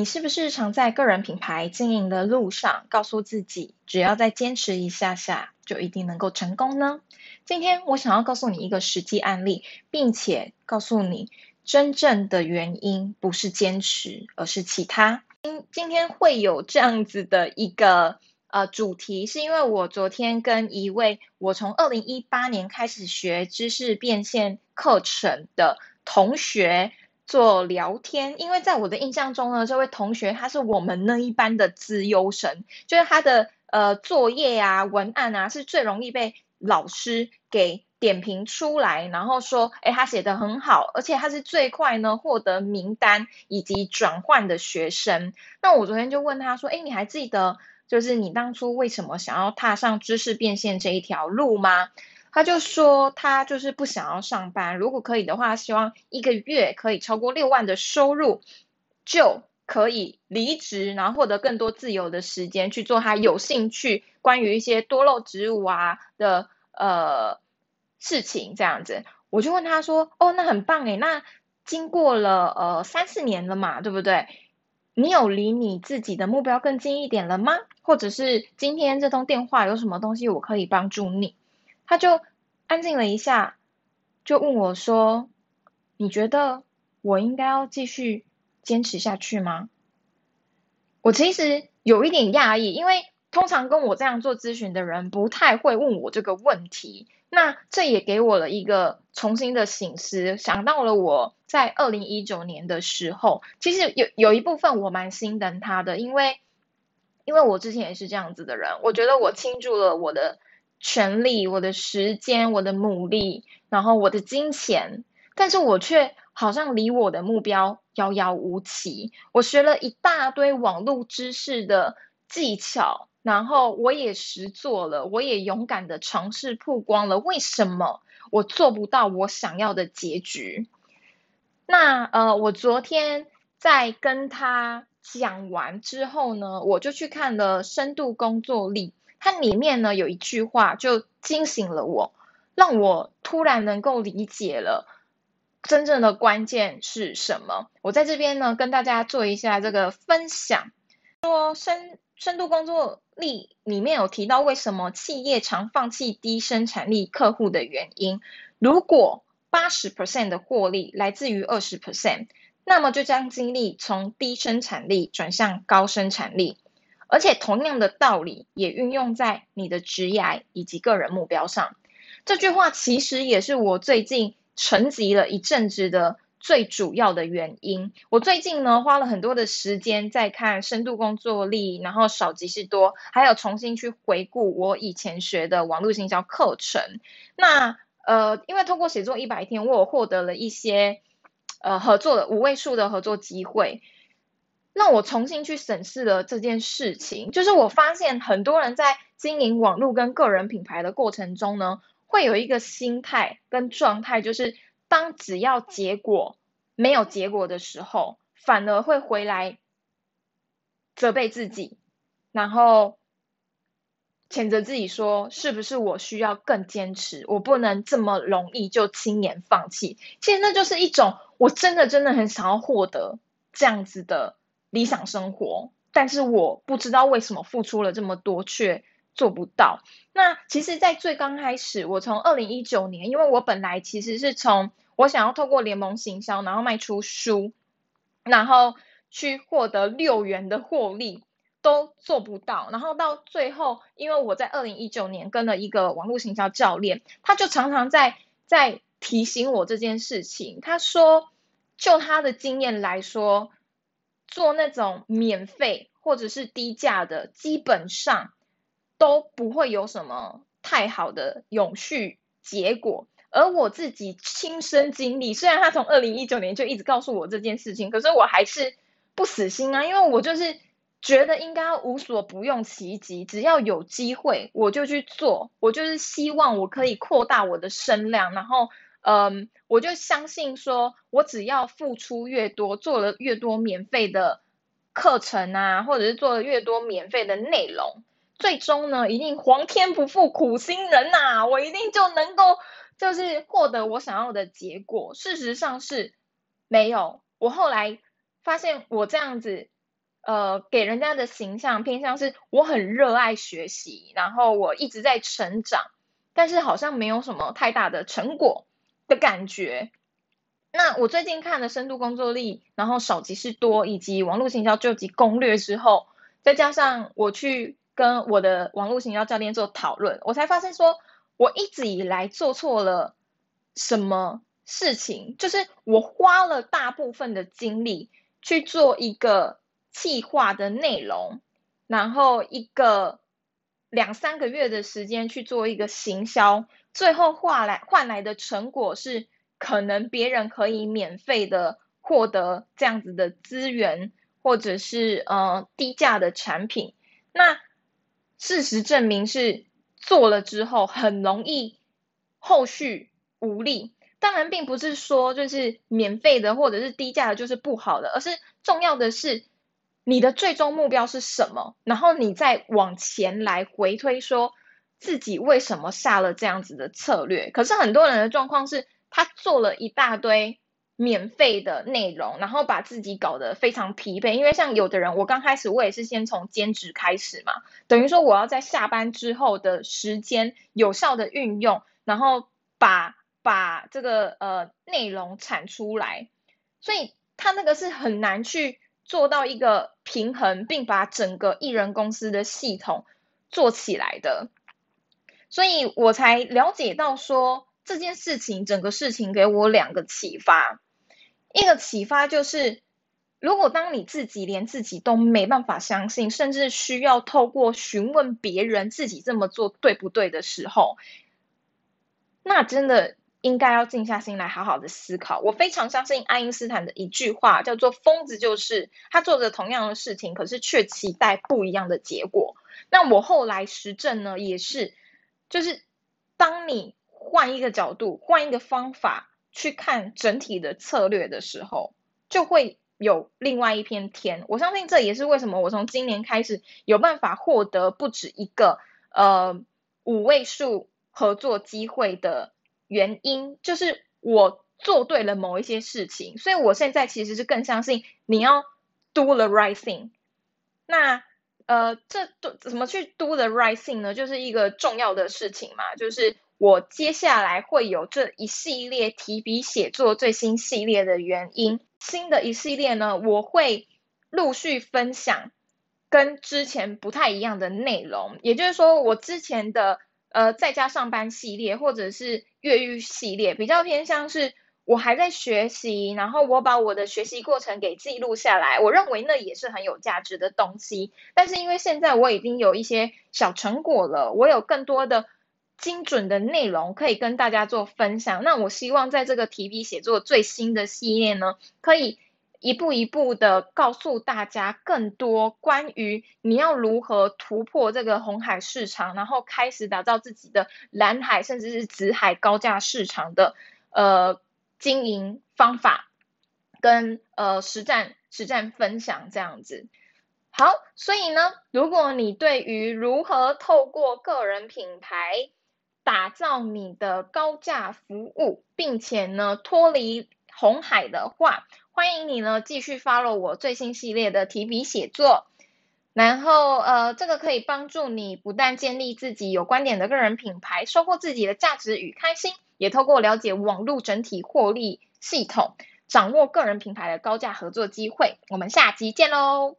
你是不是常在个人品牌经营的路上，告诉自己只要再坚持一下下，就一定能够成功呢？今天我想要告诉你一个实际案例，并且告诉你真正的原因不是坚持，而是其他。今今天会有这样子的一个呃主题，是因为我昨天跟一位我从二零一八年开始学知识变现课程的同学。做聊天，因为在我的印象中呢，这位同学他是我们那一班的资优生，就是他的呃作业啊、文案啊是最容易被老师给点评出来，然后说，哎，他写的很好，而且他是最快呢获得名单以及转换的学生。那我昨天就问他说，哎，你还记得就是你当初为什么想要踏上知识变现这一条路吗？他就说，他就是不想要上班，如果可以的话，希望一个月可以超过六万的收入，就可以离职，然后获得更多自由的时间去做他有兴趣关于一些多肉植物啊的呃事情这样子。我就问他说，哦，那很棒诶，那经过了呃三四年了嘛，对不对？你有离你自己的目标更近一点了吗？或者是今天这通电话有什么东西我可以帮助你？他就安静了一下，就问我说：“你觉得我应该要继续坚持下去吗？”我其实有一点讶异，因为通常跟我这样做咨询的人不太会问我这个问题。那这也给我了一个重新的醒思，想到了我在二零一九年的时候，其实有有一部分我蛮心疼他的，因为因为我之前也是这样子的人，我觉得我倾注了我的。权力、我的时间、我的努力，然后我的金钱，但是我却好像离我的目标遥遥无期。我学了一大堆网络知识的技巧，然后我也实做了，我也勇敢的尝试曝光了。为什么我做不到我想要的结局？那呃，我昨天在跟他讲完之后呢，我就去看了深度工作力。它里面呢有一句话就惊醒了我，让我突然能够理解了真正的关键是什么。我在这边呢跟大家做一下这个分享。说深深度工作力里面有提到为什么企业常放弃低生产力客户的原因。如果八十 percent 的获利来自于二十 percent，那么就将精力从低生产力转向高生产力。而且同样的道理也运用在你的职业以及个人目标上。这句话其实也是我最近沉寂了一阵子的最主要的原因。我最近呢花了很多的时间在看深度工作力，然后少即是多，还有重新去回顾我以前学的网络营销课程。那呃，因为通过写作一百天，我获得了一些呃合作的五位数的合作机会。让我重新去审视了这件事情，就是我发现很多人在经营网络跟个人品牌的过程中呢，会有一个心态跟状态，就是当只要结果没有结果的时候，反而会回来责备自己，然后谴责自己说，是不是我需要更坚持，我不能这么容易就轻言放弃。其实那就是一种我真的真的很想要获得这样子的。理想生活，但是我不知道为什么付出了这么多却做不到。那其实，在最刚开始，我从二零一九年，因为我本来其实是从我想要透过联盟行销，然后卖出书，然后去获得六元的获利，都做不到。然后到最后，因为我在二零一九年跟了一个网络行销教练，他就常常在在提醒我这件事情。他说，就他的经验来说。做那种免费或者是低价的，基本上都不会有什么太好的永续结果。而我自己亲身经历，虽然他从二零一九年就一直告诉我这件事情，可是我还是不死心啊，因为我就是觉得应该无所不用其极，只要有机会我就去做，我就是希望我可以扩大我的声量，然后。嗯，我就相信说，我只要付出越多，做了越多免费的课程啊，或者是做了越多免费的内容，最终呢，一定皇天不负苦心人呐，我一定就能够就是获得我想要的结果。事实上是没有，我后来发现我这样子呃，给人家的形象偏向是我很热爱学习，然后我一直在成长，但是好像没有什么太大的成果的感觉。那我最近看了《深度工作力》，然后少即是多，以及网络行销救急攻略之后，再加上我去跟我的网络行销教练做讨论，我才发现说，我一直以来做错了什么事情，就是我花了大部分的精力去做一个。计划的内容，然后一个两三个月的时间去做一个行销，最后换来换来的成果是可能别人可以免费的获得这样子的资源，或者是呃低价的产品。那事实证明是做了之后很容易后续无力。当然，并不是说就是免费的或者是低价的就是不好的，而是重要的是。你的最终目标是什么？然后你再往前来回推，说自己为什么下了这样子的策略？可是很多人的状况是，他做了一大堆免费的内容，然后把自己搞得非常疲惫。因为像有的人，我刚开始我也是先从兼职开始嘛，等于说我要在下班之后的时间有效的运用，然后把把这个呃内容产出来，所以他那个是很难去。做到一个平衡，并把整个艺人公司的系统做起来的，所以我才了解到说这件事情，整个事情给我两个启发。一个启发就是，如果当你自己连自己都没办法相信，甚至需要透过询问别人自己这么做对不对的时候，那真的。应该要静下心来，好好的思考。我非常相信爱因斯坦的一句话，叫做“疯子就是他做着同样的事情，可是却期待不一样的结果。”那我后来实证呢，也是，就是当你换一个角度、换一个方法去看整体的策略的时候，就会有另外一片天。我相信这也是为什么我从今年开始有办法获得不止一个呃五位数合作机会的。原因就是我做对了某一些事情，所以我现在其实是更相信你要 do the right thing。那呃，这怎么去 do the right thing 呢？就是一个重要的事情嘛。就是我接下来会有这一系列提笔写作最新系列的原因，新的一系列呢，我会陆续分享跟之前不太一样的内容。也就是说，我之前的。呃，在家上班系列或者是越狱系列，比较偏向是我还在学习，然后我把我的学习过程给记录下来，我认为那也是很有价值的东西。但是因为现在我已经有一些小成果了，我有更多的精准的内容可以跟大家做分享。那我希望在这个提笔写作最新的系列呢，可以。一步一步的告诉大家更多关于你要如何突破这个红海市场，然后开始打造自己的蓝海甚至是紫海高价市场的呃经营方法跟呃实战实战分享这样子。好，所以呢，如果你对于如何透过个人品牌打造你的高价服务，并且呢脱离红海的话，欢迎你呢，继续 follow 我最新系列的提笔写作，然后呃，这个可以帮助你不但建立自己有观点的个人品牌，收获自己的价值与开心，也透过了解网络整体获利系统，掌握个人品牌的高价合作机会。我们下集见喽！